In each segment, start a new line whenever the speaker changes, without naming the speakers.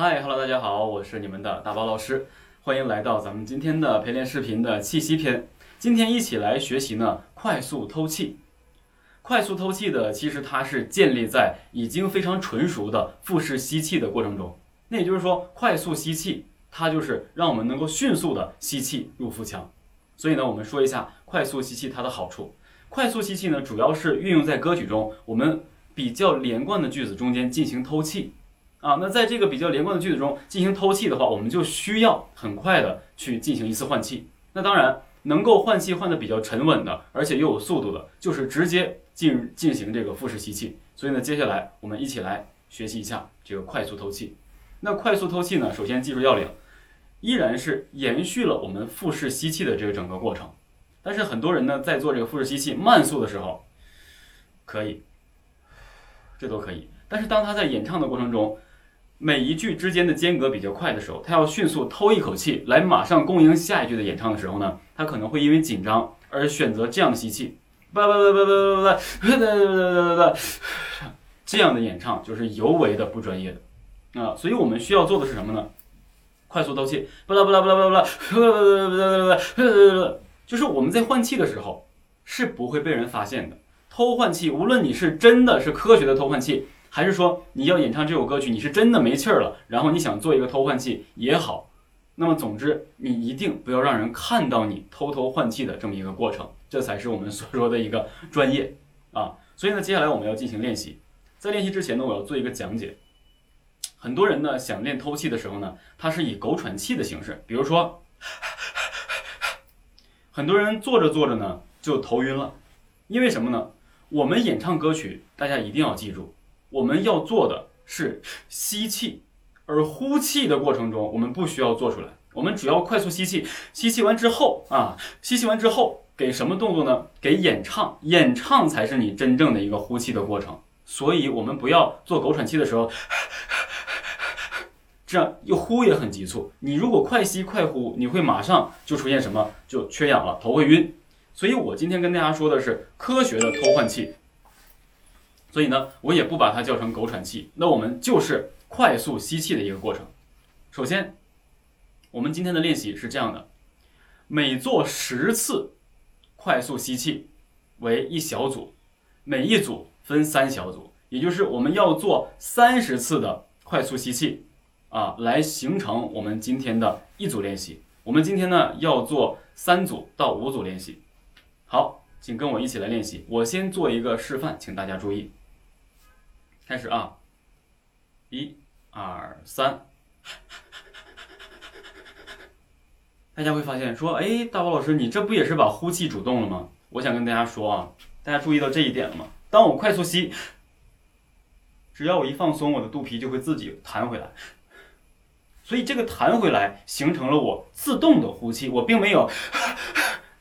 嗨，Hello，大家好，我是你们的大宝老师，欢迎来到咱们今天的陪练视频的气息篇。今天一起来学习呢，快速透气。快速透气的，其实它是建立在已经非常纯熟的腹式吸气的过程中。那也就是说，快速吸气，它就是让我们能够迅速的吸气入腹腔。所以呢，我们说一下快速吸气它的好处。快速吸气呢，主要是运用在歌曲中，我们比较连贯的句子中间进行透气。啊，那在这个比较连贯的句子中进行偷气的话，我们就需要很快的去进行一次换气。那当然，能够换气换的比较沉稳的，而且又有速度的，就是直接进进行这个腹式吸气。所以呢，接下来我们一起来学习一下这个快速透气。那快速透气呢，首先记住要领，依然是延续了我们腹式吸气的这个整个过程。但是很多人呢，在做这个腹式吸气慢速的时候，可以，这都可以。但是当他在演唱的过程中，每一句之间的间隔比较快的时候，他要迅速偷一口气来马上供应下一句的演唱的时候呢，他可能会因为紧张而选择这样的吸气，吧吧吧吧吧吧吧吧吧吧，这样的演唱就是尤为的不专业的啊，所以我们需要做的是什么呢？快速透气，巴拉巴拉巴拉巴拉巴拉巴拉巴拉巴拉巴拉，就是我们在换气的时候是不会被人发现的。偷换气，无论你是真的是科学的偷换气。还是说你要演唱这首歌曲，你是真的没气儿了，然后你想做一个偷换气也好，那么总之你一定不要让人看到你偷偷换气的这么一个过程，这才是我们所说的一个专业啊。所以呢，接下来我们要进行练习，在练习之前呢，我要做一个讲解。很多人呢想练偷气的时候呢，他是以狗喘气的形式，比如说，很多人做着做着呢就头晕了，因为什么呢？我们演唱歌曲，大家一定要记住。我们要做的是吸气，而呼气的过程中，我们不需要做出来。我们只要快速吸气，吸气完之后啊，吸气完之后给什么动作呢？给演唱，演唱才是你真正的一个呼气的过程。所以，我们不要做狗喘气的时候，这样又呼也很急促。你如果快吸快呼，你会马上就出现什么？就缺氧了，头会晕。所以我今天跟大家说的是科学的偷换气。所以呢，我也不把它叫成狗喘气，那我们就是快速吸气的一个过程。首先，我们今天的练习是这样的：每做十次快速吸气为一小组，每一组分三小组，也就是我们要做三十次的快速吸气啊，来形成我们今天的一组练习。我们今天呢要做三组到五组练习。好，请跟我一起来练习。我先做一个示范，请大家注意。开始啊，一、二、三，大家会发现说，哎，大宝老师，你这不也是把呼气主动了吗？我想跟大家说啊，大家注意到这一点了吗？当我快速吸，只要我一放松，我的肚皮就会自己弹回来，所以这个弹回来形成了我自动的呼气，我并没有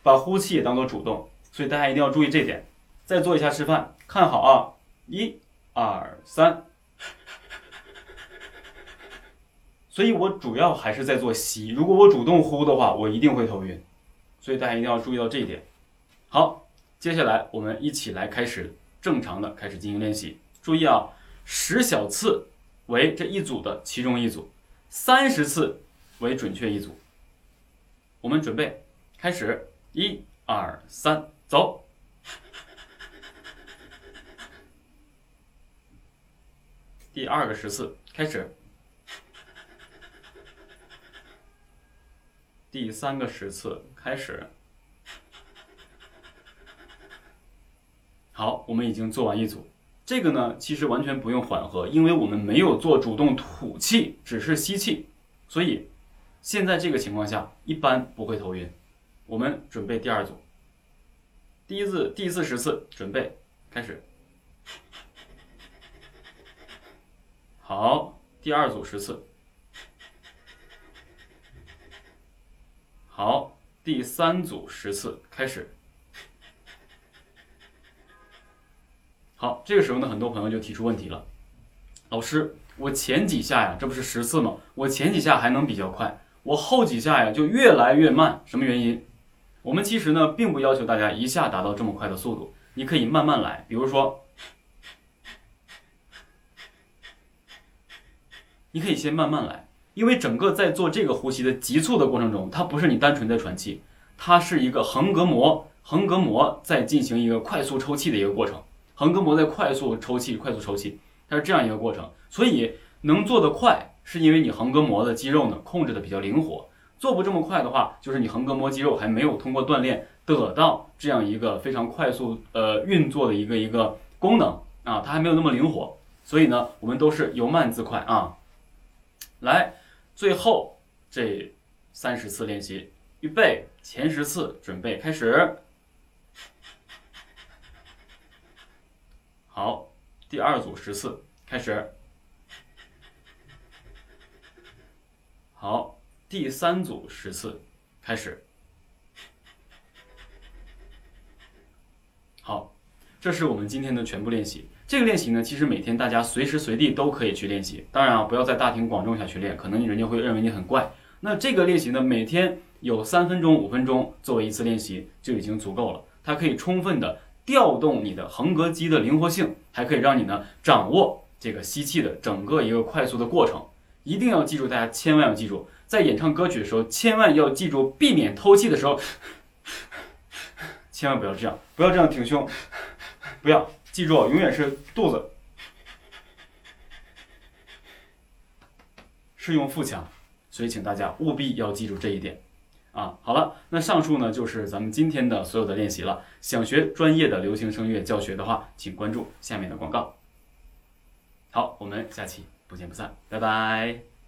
把呼气也当做主动，所以大家一定要注意这点。再做一下示范，看好啊，一。二三，所以我主要还是在做吸。如果我主动呼的话，我一定会头晕，所以大家一定要注意到这一点。好，接下来我们一起来开始正常的开始进行练习。注意啊，十小次为这一组的其中一组，三十次为准确一组。我们准备开始，一二三，走。第二个十次开始，第三个十次开始。好，我们已经做完一组。这个呢，其实完全不用缓和，因为我们没有做主动吐气，只是吸气，所以现在这个情况下一般不会头晕。我们准备第二组，第一次第四十次准备开始。好，第二组十次。好，第三组十次开始。好，这个时候呢，很多朋友就提出问题了，老师，我前几下呀，这不是十次吗？我前几下还能比较快，我后几下呀就越来越慢，什么原因？我们其实呢，并不要求大家一下达到这么快的速度，你可以慢慢来，比如说。你可以先慢慢来，因为整个在做这个呼吸的急促的过程中，它不是你单纯在喘气，它是一个横膈膜，横膈膜在进行一个快速抽气的一个过程，横膈膜在快速抽气，快速抽气，它是这样一个过程，所以能做得快，是因为你横膈膜的肌肉呢控制的比较灵活。做不这么快的话，就是你横膈膜肌肉还没有通过锻炼得到这样一个非常快速呃运作的一个一个功能啊，它还没有那么灵活。所以呢，我们都是由慢自快啊。来，最后这三十次练习，预备，前十次准备开始。好，第二组十次开始。好。第三组十次，开始。好，这是我们今天的全部练习。这个练习呢，其实每天大家随时随地都可以去练习。当然啊，不要在大庭广众下去练，可能人家会认为你很怪。那这个练习呢，每天有三分钟、五分钟作为一次练习就已经足够了。它可以充分的调动你的横膈肌的灵活性，还可以让你呢掌握这个吸气的整个一个快速的过程。一定要记住，大家千万要记住。在演唱歌曲的时候，千万要记住避免偷气的时候，千万不要这样，不要这样挺胸，不要记住，永远是肚子是用腹腔，所以请大家务必要记住这一点啊！好了，那上述呢就是咱们今天的所有的练习了。想学专业的流行声乐教学的话，请关注下面的广告。好，我们下期不见不散，拜拜。